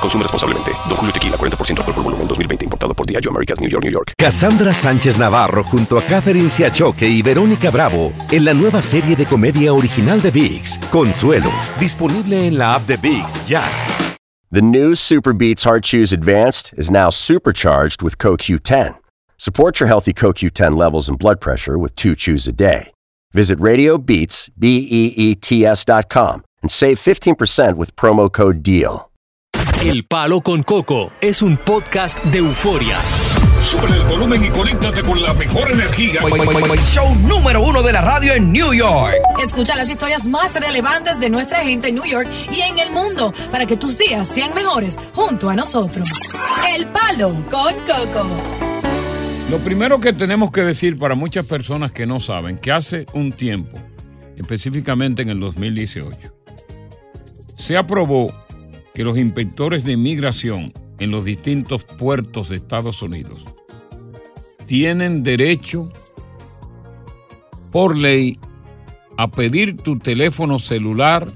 Consume responsablemente. Don Julio Tequila, 40% alcohol por volumen, 2020. Importado por Diageo Americas, New York, New York. Cassandra Sánchez Navarro junto a Catherine Siachoque y Verónica Bravo en la nueva serie de comedia original de VIX, Consuelo, disponible en la app de VIX ya. The new Super Beats Heart Chews Advanced is now supercharged with CoQ10. Support your healthy CoQ10 levels and blood pressure with two chews a day. Visit RadioBeats, B-E-E-T-S dot com and save 15% with promo code DEAL. El Palo con Coco es un podcast de euforia. Sube el volumen y conéctate con la mejor energía. Show número uno de la radio en New York. Escucha las historias más relevantes de nuestra gente en New York y en el mundo para que tus días sean mejores junto a nosotros. El Palo con Coco. Lo primero que tenemos que decir para muchas personas que no saben, que hace un tiempo, específicamente en el 2018, se aprobó que los inspectores de inmigración en los distintos puertos de Estados Unidos tienen derecho por ley a pedir tu teléfono celular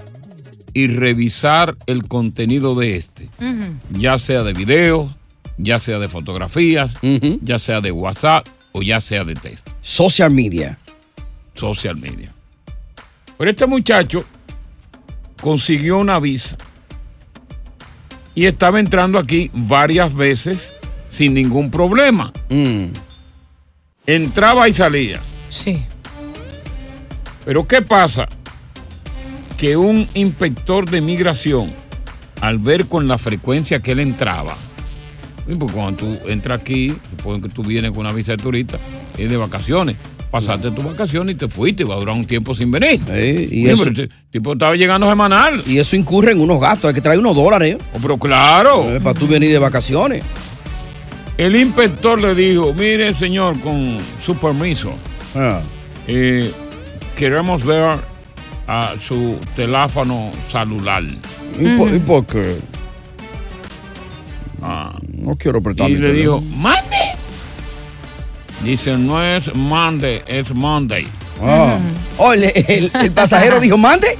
y revisar el contenido de este, ya sea de videos, ya sea de fotografías, ya sea de WhatsApp o ya sea de texto. Social media. Social media. Pero este muchacho consiguió una visa y estaba entrando aquí varias veces sin ningún problema. Entraba y salía. Sí. Pero ¿qué pasa? Que un inspector de migración, al ver con la frecuencia que él entraba, porque cuando tú entras aquí, supongo que tú vienes con una visa de turista, es de vacaciones. Pasaste tus vacaciones y te fuiste, va a durar un tiempo sin venir. y eso- pero el tipo estaba llegando semanal. Y eso incurre en unos gastos. Hay que traer unos dólares. Oh, pero claro. Eh, para tú venir de vacaciones. El inspector le dijo, mire señor, con su permiso, Ah. eh, queremos ver a su teléfono celular. ¿Y, por, y por qué? Ah, No quiero apretar y mi le dijo, mande. Dice, no es Monday, es Monday. Ah. Oh, el, el- el pasajero dijo, mande.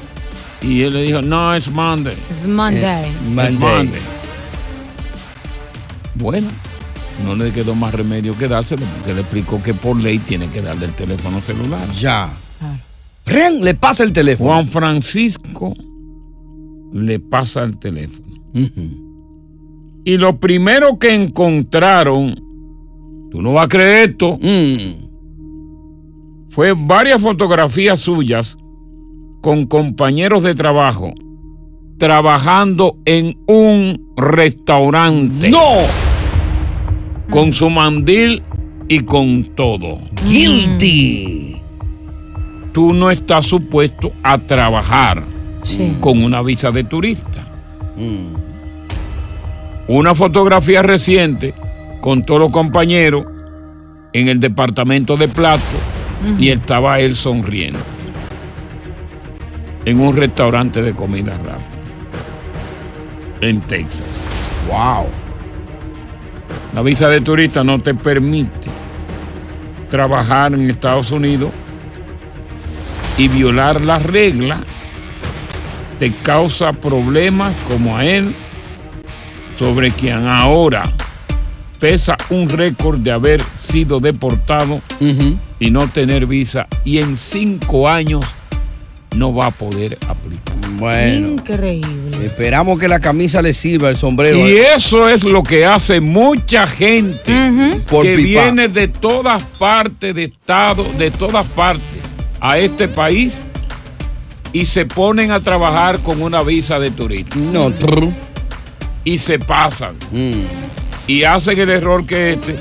Y él le dijo, no, es Monday. Es Monday. Es Monday. Monday. Bueno, no le quedó más remedio que dárselo, porque le explicó que por ley tiene que darle el teléfono celular. Ya. Ren le pasa el teléfono. Juan Francisco le pasa el teléfono. Y lo primero que encontraron, tú no vas a creer esto, Mm. fue varias fotografías suyas con compañeros de trabajo trabajando en un restaurante. ¡No! Con su mandil y con todo. Guilty. Tú no estás supuesto a trabajar Sí. con una visa de turista. Mm. Una fotografía reciente con todos los compañeros en el departamento de plato y estaba él sonriendo en un restaurante de comida rápida en Texas. Wow. La visa de turista no te permite trabajar en Estados Unidos y violar las reglas te causa problemas como a él, sobre quien ahora pesa un récord de haber sido deportado y no tener visa y en cinco años no va a poder aplicar. Bueno. Increíble. Esperamos que la camisa le sirva, el sombrero. Y eso es lo que hace mucha gente que viene de todas partes de Estado, de todas partes a este país y se ponen a trabajar con una visa de turista. No. Y se pasan. Mm. Y hacen el error que este,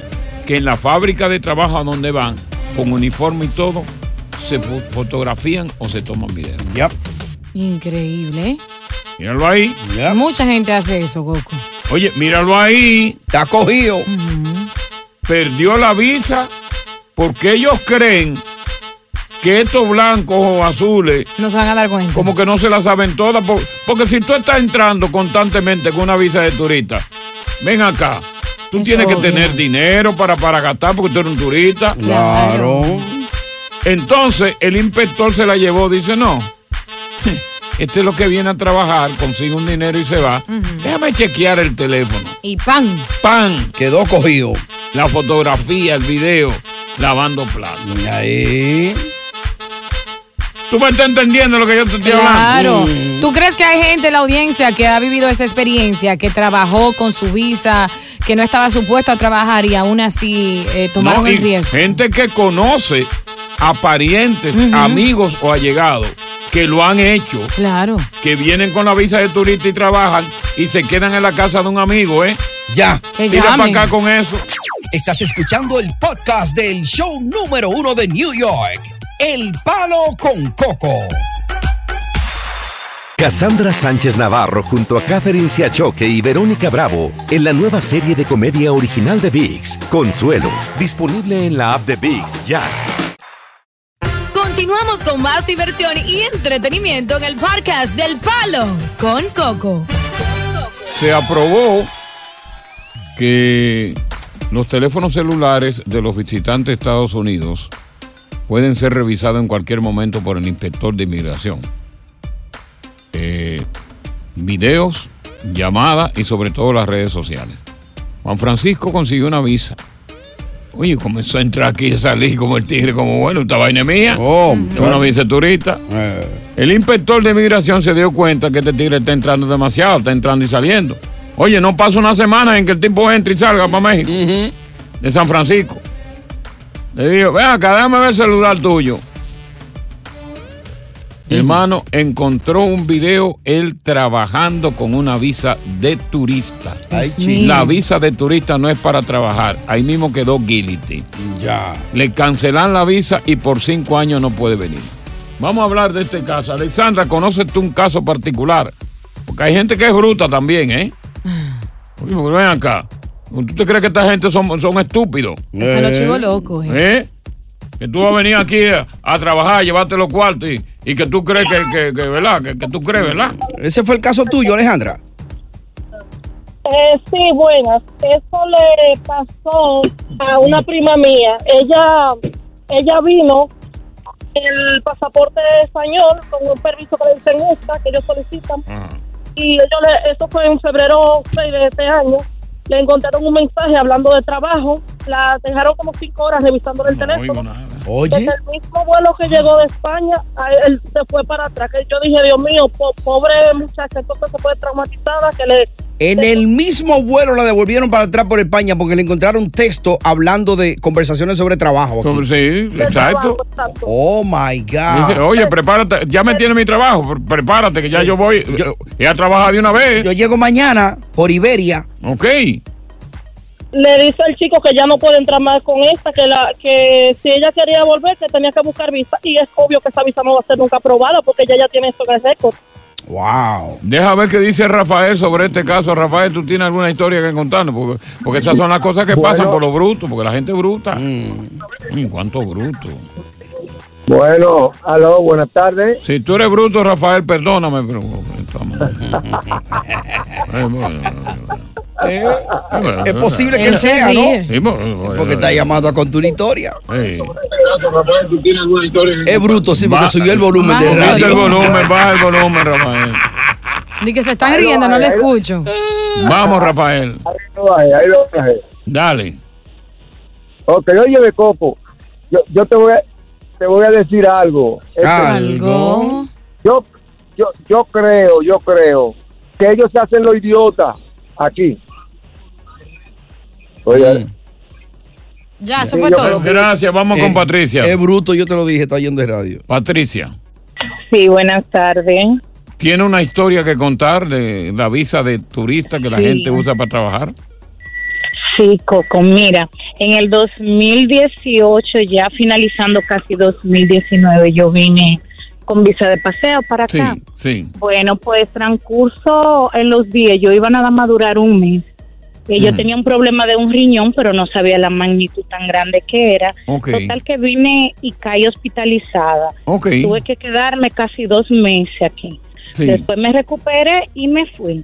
que en la fábrica de trabajo a donde van, con uniforme y todo, se fo- fotografían o se toman videos. Yep. Increíble. ¿eh? Míralo ahí. Yep. Mucha gente hace eso, Goku. Oye, míralo ahí. Está cogido. Perdió la visa Porque ellos creen que estos blancos o azules No se van a dar cuenta. como que no se la saben todas. por- Porque si tú estás entrando constantemente con una visa de turista, ven acá. Tú Es tienes que obvio. tener dinero para, para gastar porque tú eres un turista. Claro. Entonces el inspector se la llevó, dice, no, este es lo que viene a trabajar, consigue un dinero y se va. Déjame chequear el teléfono. Y pan. ¡Pan! Quedó cogido. La fotografía, el video, lavando platos. Ahí. ¿Tú me estás entendiendo lo que yo te estoy hablando? Claro. ¿Tú crees que hay gente en la audiencia que ha vivido esa experiencia, que trabajó con su visa, que no estaba supuesto a trabajar y aún así eh, tomaron No, el riesgo? Gente que conoce a parientes, amigos o allegados que lo han hecho, Claro. que vienen con la visa de turista y trabajan y se quedan en la casa de un amigo, ¿eh? Ya. Que Tira para acá con eso. Estás escuchando el podcast del show número uno de New York. El Palo con Coco. Cassandra Sánchez Navarro junto a Catherine Siachoque y Verónica Bravo en la nueva serie de comedia original de VIX, Consuelo, disponible en la app de VIX ya. Continuamos con más diversión y entretenimiento en el podcast del Palo con Coco. Se aprobó que los teléfonos celulares de los visitantes de Estados Unidos pueden ser revisados en cualquier momento por el inspector de inmigración. Eh, videos, llamadas y sobre todo las redes sociales. Juan Francisco consiguió una visa. Oye, comenzó a entrar aquí y salir como el tigre, como bueno, esta vaina es mía. Oh, una visa turista. Eh, El inspector de migración se dio cuenta que este tigre está entrando demasiado, está entrando y saliendo. Oye, no pasa una semana en que el tipo entre y salga para México, de San Francisco. Le digo, ven acá, déjame ver el celular tuyo. Hermano, encontró un video él trabajando con una visa de turista. Ay. La visa de turista no es para trabajar. Ahí mismo quedó guilty. ya. Le cancelan la visa y por cinco años no puede venir. Vamos a hablar de este caso. Alexandra, ¿conoces tú un caso particular? Porque hay gente que es bruta también, ¿eh? Ven acá. ¿Tú te crees que esta gente son, son estúpidos? Eso lo chivo loco, eh. ¿Eh? Que tú vas a venir aquí a, a trabajar, a llevarte los cuartos y, y que tú crees que, que, que, ¿verdad? Que, que tú crees, ¿verdad? Ese fue el caso tuyo, Alejandra. Eh, sí, buenas. Eso le pasó a una prima mía. Ella, ella vino el pasaporte español con un permiso que le dicen esta que ellos solicitan Ajá. y ellos le, eso fue en febrero 6 de este año. Le encontraron un mensaje hablando de trabajo. La dejaron como cinco horas revisando el No teléfono. Oye. Desde el mismo vuelo que llegó de España, él se fue para atrás. Que yo dije, Dios mío, po- pobre muchacha, entonces se fue traumatizada, que le... En el mismo vuelo la devolvieron para atrás por España porque le encontraron texto hablando de conversaciones sobre trabajo. aquí. Sí, exacto. Oh my Dice, God. Oye, prepárate, ya me tiene mi trabajo, pre- prepárate que ya yo voy, Yo- ya a trabajar de una vez. Yo llego mañana por Iberia. Ok. Le dice al chico que ya no puede entrar más con esta, que la que si ella quería volver, que tenía que buscar visa. Y es obvio que esa visa no va a ser nunca aprobada porque ella ya tiene esto en el récord. Wow. Deja ver qué dice Rafael sobre este caso. Rafael, ¿tú tienes alguna historia que contarnos? Porque, porque esas son las cosas que pasan por lo bruto, porque la gente es bruta. Mm, ¿Cuánto bruto? Bueno, aló, buenas tardes. Si tú eres bruto, Rafael, perdóname, pero... Eh, es posible que Él sea, ¿no? Porque está llamando a contar una historia. Sí. ¿tú tienes alguna historia? Es bruto, sí, porque subió el volumen de el volumen, baja el volumen, Rafael. Ni que se están riendo, no lo escucho. Vamos, Rafael. Ahí lo. Dale. Ok, oye, de Coco, yo, yo te, voy a, te voy a decir algo. Este. Algo. yo, yo, yo creo, yo creo que ellos se hacen los idiotas aquí. Oye, Mm. Ya, eso Sí, fue todo. Gracias, vamos con Eh, Patricia. Es bruto, yo te lo dije, está yendo de radio. Patricia, Sí, buenas tardes. ¿tiene una historia que contar de la visa de turista que la Sí. gente usa para trabajar? Sí, Coco, mira, en el 2018, ya finalizando casi 2019, yo vine con visa de paseo para Sí, acá. sí. Bueno, pues transcurso en los días, yo iba nada más a durar un mes. Yo Mm. tenía un problema de un riñón, pero no sabía la magnitud tan grande que era. Total que vine y caí hospitalizada. Tuve que quedarme casi dos meses aquí. Sí. Después me recuperé y me fui.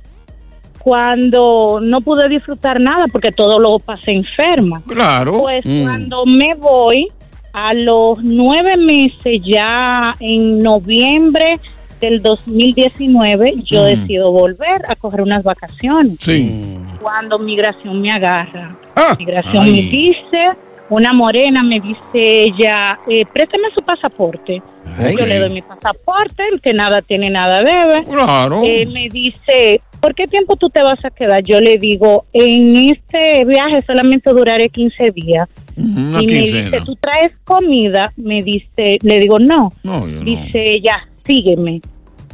Cuando no pude disfrutar nada porque todo lo pasé enferma. Claro. Pues Mm. cuando me voy, a los nueve meses, ya en noviembre del 2019, yo Mm. decido volver a coger unas vacaciones. Sí. Cuando migración me agarra. Ah. Migración Ay. me dice, una morena me dice ella, eh, préstame su pasaporte. Ay. Yo le doy mi pasaporte, el que nada tiene, nada debe. Claro. Eh, me dice, ¿por qué tiempo tú te vas a quedar? Yo le digo, en este viaje solamente duraré 15 días. Una y me quincena. dice, ¿tú traes comida? Me dice, le digo, no. No, yo no. Dice, ya, sígueme.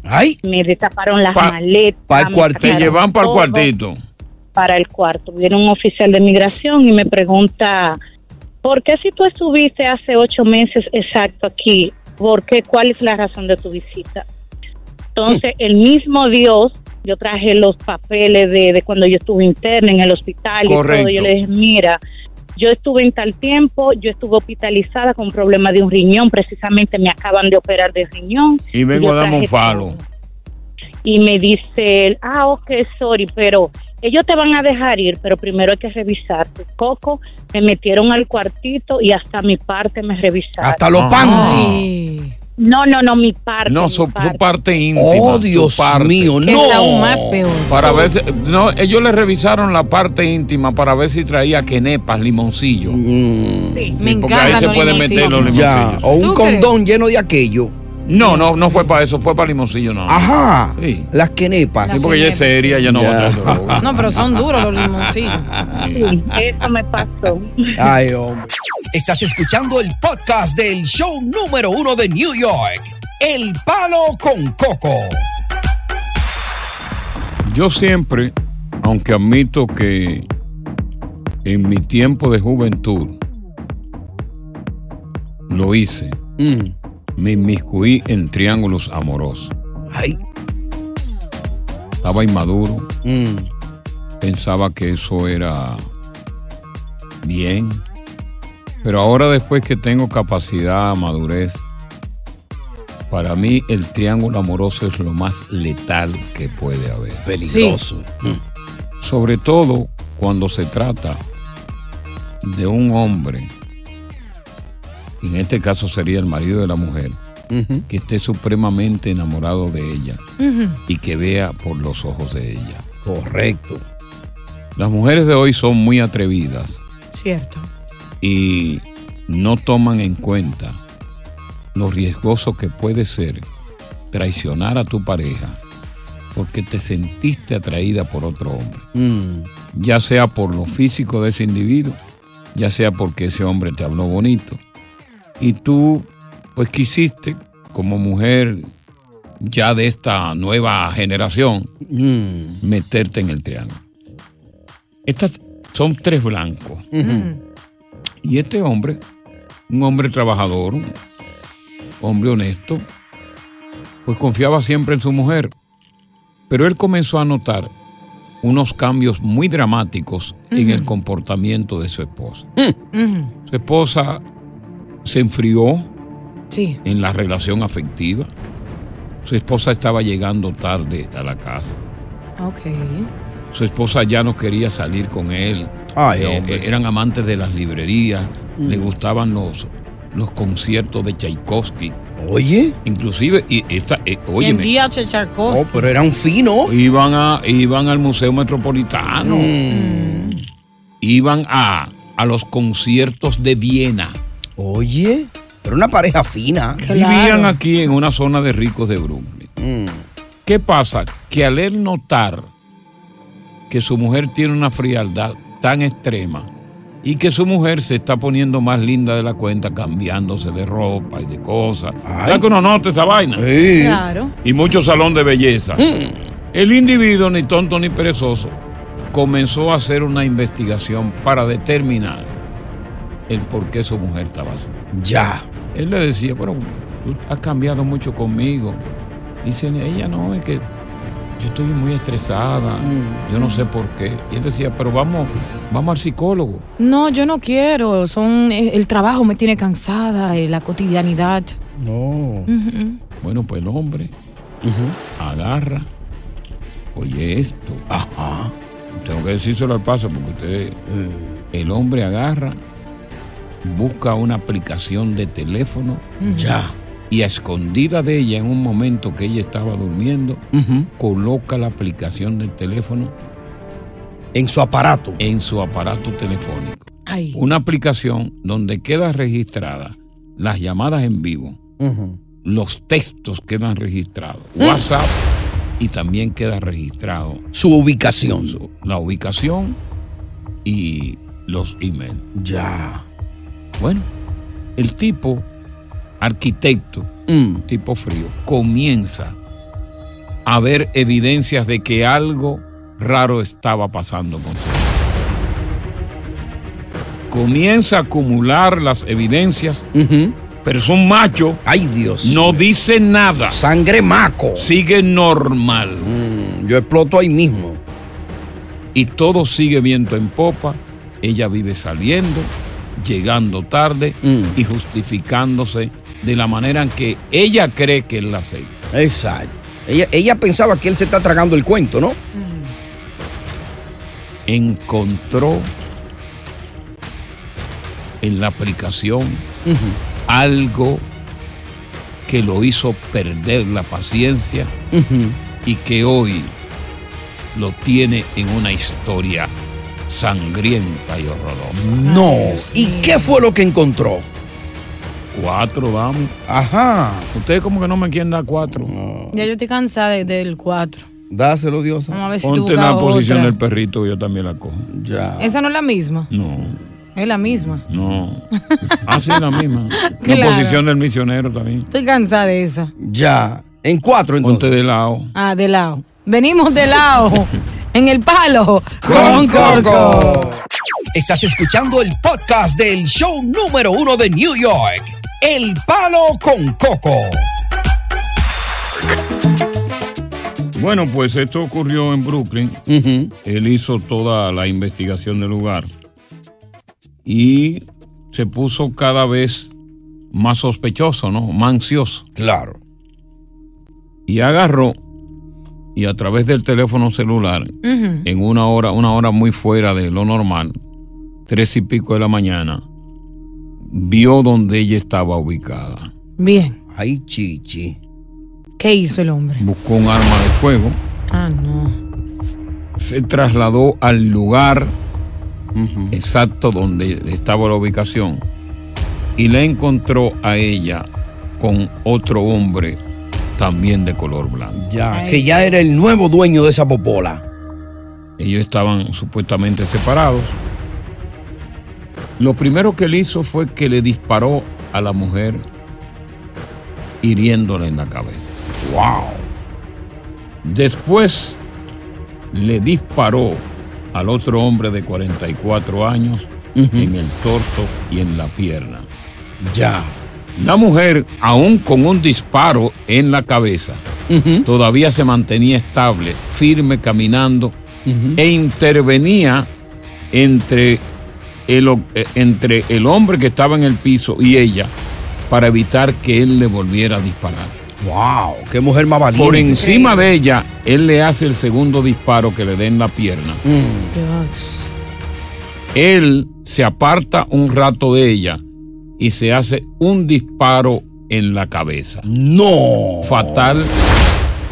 Ay. Me destaparon las Pa- maletas. pa'l me cuartito. Te llevan para el cuartito. Para el cuarto. Viene un oficial de migración y me pregunta, ¿por qué si tú estuviste hace ocho meses exacto aquí? ¿Por qué? ¿Cuál es la razón de tu visita? Entonces, el mismo Dios, yo traje los papeles de, de cuando yo estuve interna en el hospital y Correcto. todo. Yo le dije, mira, yo estuve en tal tiempo, yo estuve hospitalizada con un problema de un riñón, precisamente me acaban de operar de riñón. Y vengo a darme un falo. y me dice él, ah, ok, sorry, pero ellos te van a dejar ir, pero primero hay que revisarte. Coco, me metieron al cuartito y hasta mi parte me revisaron. Hasta los panties. No, no, no, mi parte. No, mi su, su parte. parte íntima. Oh, Dios parte. mío, Que es aún más peor. Para ver si- no, ellos le revisaron la parte íntima para ver si traía quenepas, limoncillo. Sí. Me porque ahí encantan se pueden meter los limoncillos. Ya. O un ¿Tú condón lleno de aquello. No, no, no fue para eso, fue para limoncillo, no. Ajá. Sí. Las quenepas. Sí, porque ella es seria, ella no va a Ya. No, pero son duros los limoncillos. Sí, eso me pasó. Ay, hombre. Estás escuchando el podcast del show número uno de New York, El Palo con Coco. Yo siempre, aunque admito que en mi tiempo de juventud lo hice, Mm. Me inmiscuí en triángulos amorosos. Ay. Estaba inmaduro, Mm. pensaba que eso era bien, pero ahora después que tengo capacidad, madurez, para mí el triángulo amoroso es lo más letal que puede haber. Peligroso. Sobre todo cuando se trata de un hombre, en este caso sería el marido de la mujer, que esté supremamente enamorado de ella y que vea por los ojos de ella. Correcto. Las mujeres de hoy son muy atrevidas Cierto. y no toman en cuenta lo riesgoso que puede ser traicionar a tu pareja porque te sentiste atraída por otro hombre. Mm. ya sea por lo físico de ese individuo, ya sea porque ese hombre te habló bonito. Y tú, pues quisiste, como mujer ya de esta nueva generación, Mm. meterte en el triángulo. Estas son tres blancos. Y este hombre, un hombre trabajador, un hombre honesto, pues confiaba siempre en su mujer. Pero él comenzó a notar unos cambios muy dramáticos en el comportamiento de su esposa. Ujú. Su esposa se enfrió Sí. en la relación afectiva. Su esposa estaba llegando tarde a la casa. Ok. Su esposa ya no quería salir con él. Ay, Eh, eran amantes de las librerías. Mm. Le gustaban los, los conciertos de Tchaikovsky. Oye. Inclusive, y esta, eh, óyeme, día Checharkovsky. Oh, pero eran finos. iban, a, iban al Museo Metropolitano. Mm. Iban a, a los conciertos de Viena. Oye. Pero una pareja fina. Vivían aquí en una zona de ricos de Brooklyn. Mm. ¿Qué pasa? Que al él notar que su mujer tiene una frialdad tan extrema y que su mujer se está poniendo más linda de la cuenta, cambiándose de ropa y de cosas. ¿Verdad que uno nota esa vaina? Sí. Claro. Y mucho salón de belleza. El individuo, ni tonto ni perezoso, comenzó a hacer una investigación para determinar el por qué su mujer estaba así. Ya. Él le decía, pero tú has cambiado mucho conmigo. Dice, ella no, es que yo estoy muy estresada, Mm. yo no sé por qué. Y él decía, pero vamos, vamos al psicólogo. No, yo no quiero. Son eh, el trabajo me tiene cansada, eh, la cotidianidad. No. Bueno, pues el hombre agarra, oye esto. Ajá. Tengo que decírselo al paso porque usted, el hombre agarra, busca una aplicación de teléfono. Ya. y a escondida de ella en un momento que ella estaba durmiendo, coloca la aplicación del teléfono en su aparato. En su aparato telefónico. Ay. Una aplicación donde queda registrada las llamadas en vivo, los textos quedan registrados, Mm. WhatsApp y también queda registrado Su ubicación. su- la ubicación y los emails. Ya. Bueno, el tipo arquitecto, Mm. tipo frío, comienza a ver evidencias de que algo raro estaba pasando con su Comienza a acumular las evidencias, pero es un macho. Ay, Dios. No dice nada. Sangre maco. Sigue normal. Mm, yo exploto ahí mismo. Y todo sigue viento en popa. Ella vive saliendo, llegando tarde Mm. y justificándose de la manera en que ella cree que él la acepta. Exacto. Ella, ella pensaba que él se está tragando el cuento, ¿no? Encontró en la aplicación algo que lo hizo perder la paciencia y que hoy lo tiene en una historia sangrienta y horrorosa. No. ¿Y qué fue lo que encontró? Cuatro, vamos. Ajá. Ustedes como que no me quieren dar cuatro. Ya yo estoy cansada de- del 4. Dáselo, Dios. Vamos a ver si Ponte en la buscas posición otra. del perrito que yo también la cojo. Ya. Esa no es la misma. No, Es la misma. no. Ah, sí, la misma. Claro. La posición del misionero también. Estoy cansada de esa. Ya. En cuatro, entonces. Ponte de lado. Ah, de lado. Venimos de lado. en el palo. Con Coco. Estás escuchando el podcast del show número uno de New York. El Palo con Coco. Bueno, pues esto ocurrió en Brooklyn. Él hizo toda la investigación del lugar y se puso cada vez más sospechoso, ¿no? Más ansioso. Claro. Y agarró y a través del teléfono celular, en una hora, una hora muy fuera de lo normal, tres y pico de la mañana, vio donde ella estaba ubicada. Bien. Ay, chichi. ¿Qué hizo el hombre? Buscó un arma de fuego, Ah, no. se trasladó al lugar exacto donde estaba la ubicación y la encontró a ella con otro hombre también de color blanco. Ya. Que ya era el nuevo dueño de esa popola. Ellos estaban supuestamente separados. Lo primero que él hizo fue que le disparó a la mujer hiriéndola en la cabeza. ¡Wow! Después le disparó al otro hombre de 44 años en el torso y en la pierna. Ya. La mujer, aún con un disparo en la cabeza, todavía se mantenía estable, firme, caminando e intervenía entre el, o- eh, entre el hombre que estaba en el piso y ella para evitar que él le volviera a disparar. ¡Wow! ¡Qué mujer más valiente! Por encima de ella, él le hace el segundo disparo que le dé en la pierna. Dios. Él se aparta un rato de ella y se hace un disparo en la cabeza. No. Fatal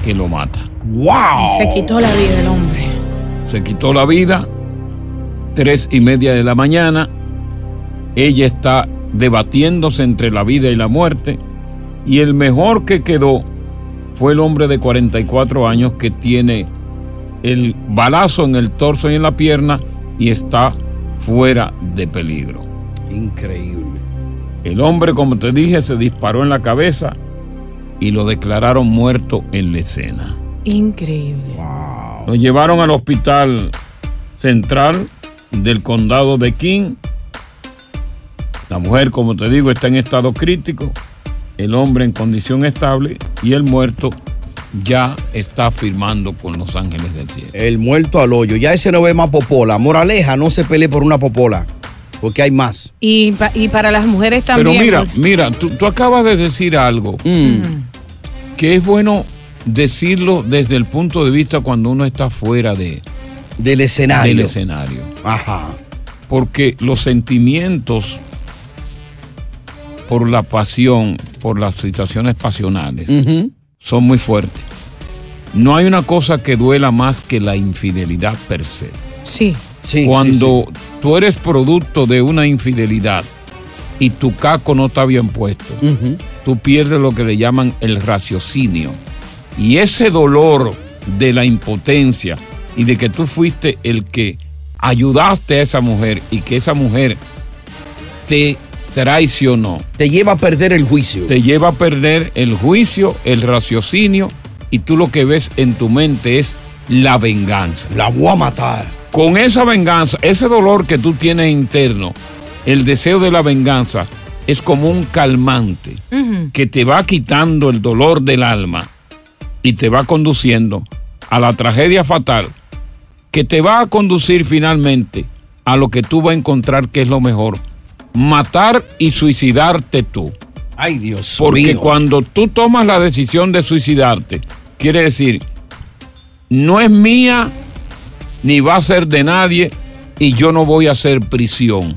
que lo mata. ¡Wow! Se quitó la vida el hombre. Se quitó la vida. Tres y media de la mañana. Ella está debatiéndose entre la vida y la muerte. Y el mejor que quedó fue el hombre de 44 años que tiene el balazo en el torso y en la pierna y está fuera de peligro. Increíble. El hombre, como te dije, se disparó en la cabeza y lo declararon muerto en la escena. Increíble. Lo llevaron al hospital central del condado de King. La mujer, como te digo, está en estado crítico. El hombre en condición estable y el muerto ya está firmando con Los Ángeles del Cielo. El muerto al hoyo. Ya ese no ve más popola. Moraleja, no se pelee por una popola. Porque hay más. Y, pa- y para las mujeres también. Pero mira, mira, tú, tú acabas de decir algo que es bueno decirlo desde el punto de vista cuando uno está fuera de, del escenario. Del escenario. Ajá. Porque los sentimientos por la pasión, por las situaciones pasionales, son muy fuertes. No hay una cosa que duela más que la infidelidad per se. Sí. Cuando tú eres producto de una infidelidad y tu caco no está bien puesto, tú pierdes lo que le llaman el raciocinio. Y ese dolor de la impotencia y de que tú fuiste el que ayudaste a esa mujer y que esa mujer te traicionó. Te lleva a perder el juicio. Te lleva a perder el juicio, el raciocinio y tú lo que ves en tu mente es la venganza. La voy a matar. Con esa venganza, ese dolor que tú tienes interno, el deseo de la venganza es como un calmante que te va quitando el dolor del alma y te va conduciendo a la tragedia fatal que te va a conducir finalmente a lo que tú vas a encontrar que es lo mejor, matar y suicidarte tú. Ay, Dios Porque mío. cuando tú tomas la decisión de suicidarte, quiere decir, no es mía ni va a ser de nadie y yo no voy a hacer prisión.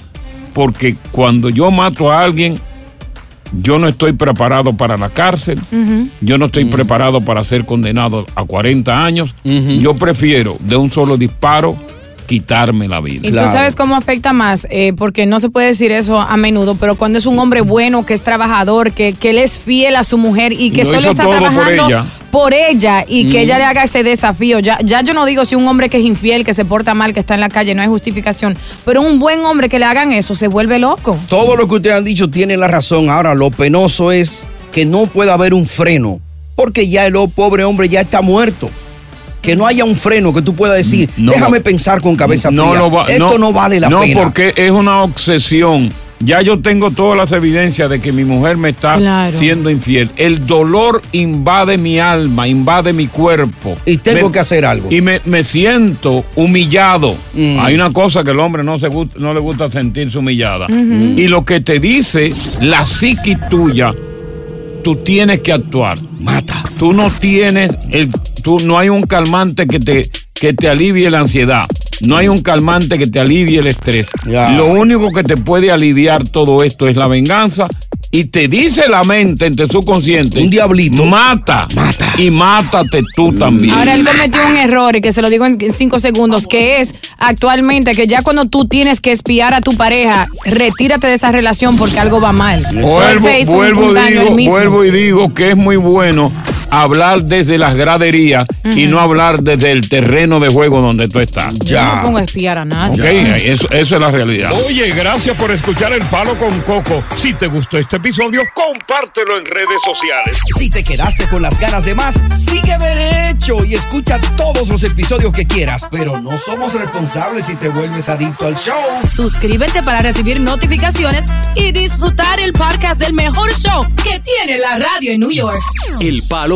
Porque cuando yo mato a alguien, yo no estoy preparado para la cárcel, yo no estoy preparado para ser condenado a 40 años, yo prefiero de un solo disparo quitarme la vida. Y tú sabes cómo afecta más, Eh, porque no se puede decir eso a menudo, pero cuando es un hombre bueno, que es trabajador, que, que él es fiel a su mujer y que Lo solo está por trabajando ella. por ella y que Mm. ella le haga ese desafío. Ya, ya yo no digo si un hombre que es infiel, que se porta mal, que está en la calle, no hay justificación, pero un buen hombre que le hagan eso se vuelve loco. Todo lo que ustedes han dicho tiene la razón. Ahora, lo penoso es que no pueda haber un freno, porque ya el oh, pobre hombre ya está muerto. Que no haya un freno que tú puedas decir, No déjame pensar con cabeza no fría. lo va- Esto no, vale la no, pena. porque es una obsesión. Ya yo tengo todas las evidencias de que mi mujer me está Claro. siendo infiel. El dolor invade mi alma, invade mi cuerpo. Y tengo Me- que hacer algo. Y me, me siento humillado. Mm. Hay una cosa que el hombre no, se no le gusta sentirse humillada. Y lo que te dice la psiqui tuya, tú tienes que actuar. Mata. Tú no tienes el, tú no hay un calmante que te, que te alivie la ansiedad. No hay un calmante que te alivie el estrés. Lo único que te puede aliviar todo esto es la venganza. Y te dice la mente en tu subconsciente. Un diablito. Mata. Mata. Y mátate tú también. Ahora él cometió un error y que se lo digo en cinco segundos, que es actualmente que ya cuando tú tienes que espiar a tu pareja, retírate de esa relación porque algo va mal. Vuelvo, vuelvo, digo, vuelvo y digo que es muy bueno hablar desde las graderías y no hablar desde el terreno de juego donde tú estás. Yo no pongo a espiar a nadie. Ok, eso, eso es la realidad. Oye, gracias por escuchar El Palo con Coco. Si te gustó este episodio, compártelo en redes sociales. Si te quedaste con las ganas de más, sigue derecho y escucha todos los episodios que quieras. Pero no somos responsables si te vuelves adicto al show. Suscríbete para recibir notificaciones y disfrutar el podcast del mejor show que tiene la radio en New York. El Palo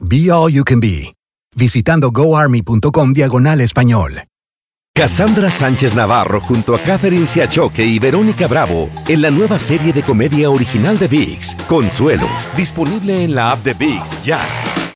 Be All You Can Be, visitando goarmy.com diagonal español. Cassandra Sánchez Navarro junto a Catherine Siachoque y Verónica Bravo en la nueva serie de comedia original de VIX, Consuelo, disponible en la app de VIX ya.